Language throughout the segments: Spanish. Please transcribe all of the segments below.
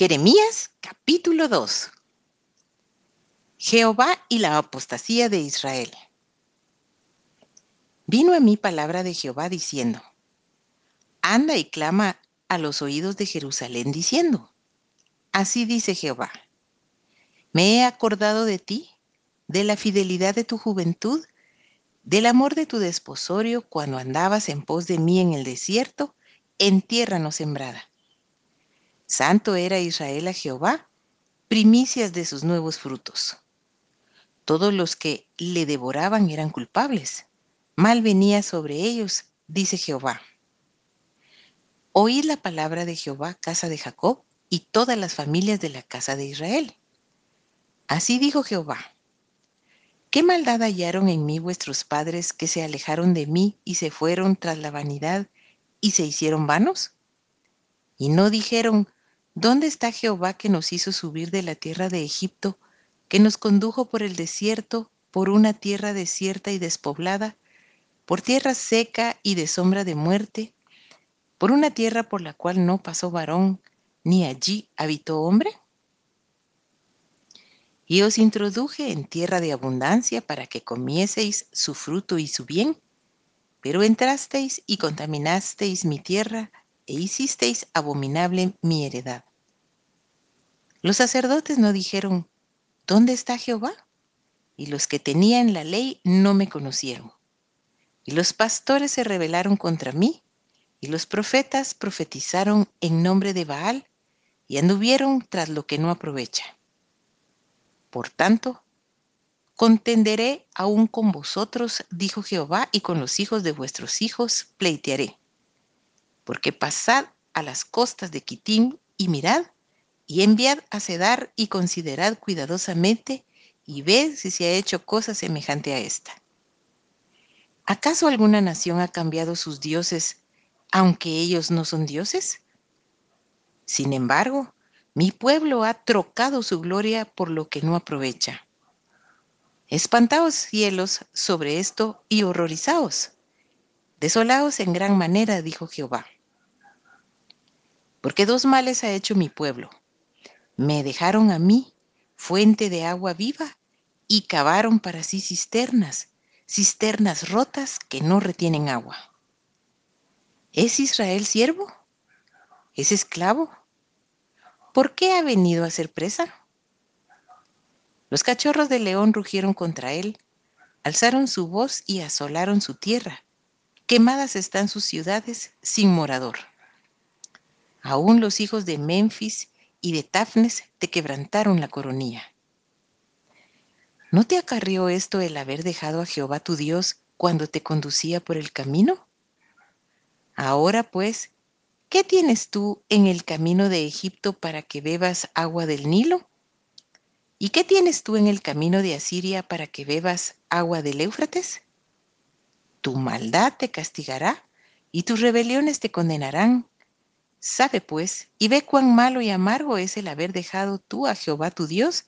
Jeremías capítulo 2 Jehová y la apostasía de Israel. Vino a mí palabra de Jehová diciendo, Anda y clama a los oídos de Jerusalén diciendo, Así dice Jehová, me he acordado de ti, de la fidelidad de tu juventud, del amor de tu desposorio cuando andabas en pos de mí en el desierto, en tierra no sembrada Santo era Israel a Jehová, primicias de sus nuevos frutos. Todos los que le devoraban eran culpables. Mal venía sobre ellos, dice Jehová. Oíd la palabra de Jehová, casa de Jacob, y todas las familias de la casa de Israel. Así dijo Jehová. ¿Qué maldad hallaron en mí vuestros padres que se alejaron de mí y se fueron tras la vanidad y se hicieron vanos? Y no dijeron, ¿Dónde está Jehová que nos hizo subir de la tierra de Egipto, que nos condujo por el desierto, por una tierra desierta y despoblada, por tierra seca y de sombra de muerte, por una tierra por la cual no pasó varón, ni allí habitó hombre? Y os introduje en tierra de abundancia para que comieseis su fruto y su bien, pero entrasteis y contaminasteis mi tierra e hicisteis abominable mi heredad. Los sacerdotes no dijeron, ¿dónde está Jehová? Y los que tenían la ley no me conocieron. Y los pastores se rebelaron contra mí, y los profetas profetizaron en nombre de Baal, y anduvieron tras lo que no aprovecha. Por tanto, contenderé aún con vosotros, dijo Jehová, y con los hijos de vuestros hijos pleitearé. Porque pasad a las costas de Quitín y mirad, y enviad a Cedar y considerad cuidadosamente y ved si se ha hecho cosa semejante a esta. ¿Acaso alguna nación ha cambiado sus dioses aunque ellos no son dioses? Sin embargo, mi pueblo ha trocado su gloria por lo que no aprovecha. Espantaos cielos sobre esto y horrorizaos. Desolaos en gran manera, dijo Jehová. Porque dos males ha hecho mi pueblo me dejaron a mí fuente de agua viva y cavaron para sí cisternas, cisternas rotas que no retienen agua. ¿Es Israel siervo? ¿Es esclavo? ¿Por qué ha venido a ser presa? Los cachorros de león rugieron contra él, alzaron su voz y asolaron su tierra. Quemadas están sus ciudades sin morador. Aún los hijos de Memphis y de Tafnes te quebrantaron la coronilla. ¿No te acarrió esto el haber dejado a Jehová tu Dios cuando te conducía por el camino? Ahora pues, ¿qué tienes tú en el camino de Egipto para que bebas agua del Nilo? ¿Y qué tienes tú en el camino de Asiria para que bebas agua del Éufrates? Tu maldad te castigará y tus rebeliones te condenarán Sabe pues y ve cuán malo y amargo es el haber dejado tú a Jehová tu Dios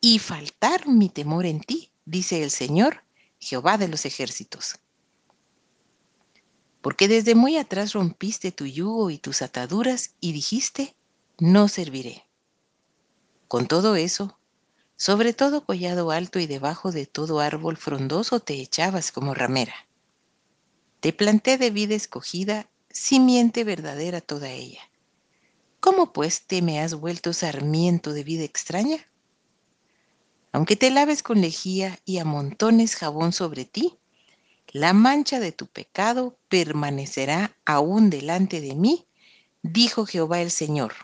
y faltar mi temor en ti, dice el Señor, Jehová de los ejércitos. Porque desde muy atrás rompiste tu yugo y tus ataduras y dijiste, no serviré. Con todo eso, sobre todo collado alto y debajo de todo árbol frondoso te echabas como ramera. Te planté de vida escogida simiente verdadera toda ella. ¿Cómo pues te me has vuelto sarmiento de vida extraña? Aunque te laves con lejía y amontones jabón sobre ti, la mancha de tu pecado permanecerá aún delante de mí, dijo Jehová el Señor.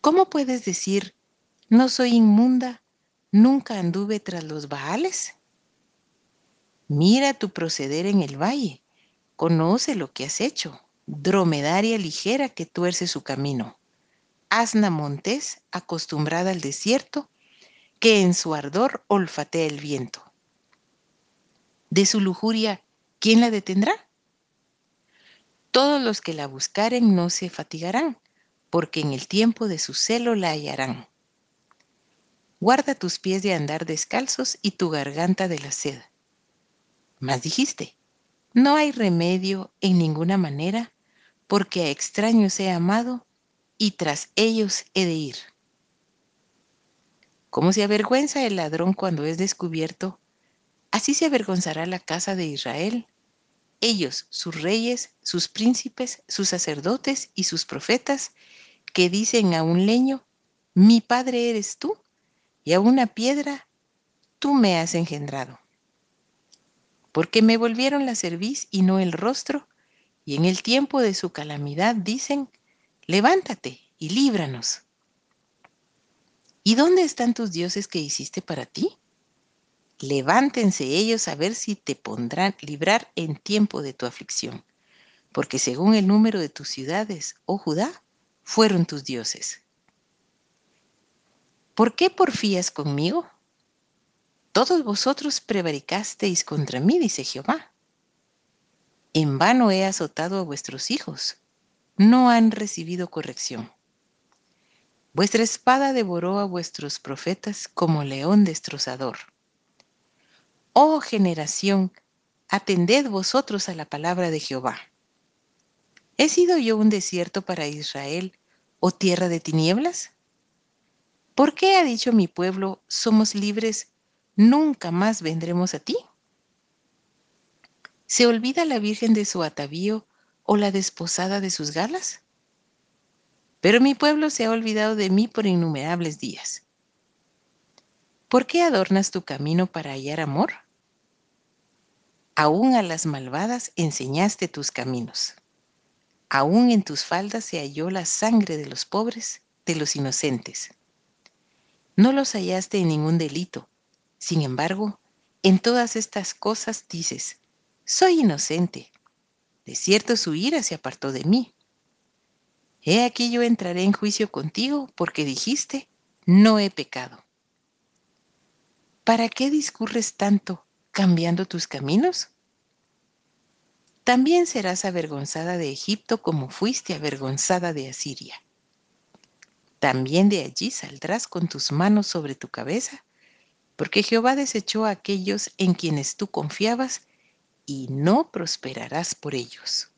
¿Cómo puedes decir, no soy inmunda, nunca anduve tras los baales? Mira tu proceder en el valle, Conoce lo que has hecho, dromedaria ligera que tuerce su camino, asna montés acostumbrada al desierto, que en su ardor olfatea el viento. De su lujuria, ¿quién la detendrá? Todos los que la buscaren no se fatigarán, porque en el tiempo de su celo la hallarán. Guarda tus pies de andar descalzos y tu garganta de la sed. Mas dijiste, no hay remedio en ninguna manera, porque a extraños he amado, y tras ellos he de ir. Como se avergüenza el ladrón cuando es descubierto, así se avergonzará la casa de Israel, ellos, sus reyes, sus príncipes, sus sacerdotes y sus profetas, que dicen a un leño, mi padre eres tú, y a una piedra, tú me has engendrado. Porque me volvieron la cerviz y no el rostro, y en el tiempo de su calamidad dicen, levántate y líbranos. ¿Y dónde están tus dioses que hiciste para ti? Levántense ellos a ver si te pondrán librar en tiempo de tu aflicción, porque según el número de tus ciudades, oh Judá, fueron tus dioses. ¿Por qué porfías conmigo? Todos vosotros prevaricasteis contra mí, dice Jehová. En vano he azotado a vuestros hijos, no han recibido corrección. Vuestra espada devoró a vuestros profetas como león destrozador. Oh generación, atended vosotros a la palabra de Jehová. ¿He sido yo un desierto para Israel o tierra de tinieblas? ¿Por qué ha dicho mi pueblo, somos libres, nunca más vendremos a ti? ¿Se olvida la virgen de su atavío o la desposada de sus galas? Pero mi pueblo se ha olvidado de mí por innumerables días. ¿Por qué adornas tu camino para hallar amor? Aún a las malvadas enseñaste tus caminos. Aún en tus faldas se halló la sangre de los pobres, de los inocentes. No los hallaste en ningún delito. Sin embargo, en todas estas cosas dices, soy inocente. De cierto su ira se apartó de mí. He aquí yo entraré en juicio contigo porque dijiste, no he pecado. ¿Para qué discurres tanto cambiando tus caminos? También serás avergonzada de Egipto como fuiste avergonzada de Asiria. También de allí saldrás con tus manos sobre tu cabeza, porque Jehová desechó a aquellos en quienes tú confiabas y no prosperarás por ellos.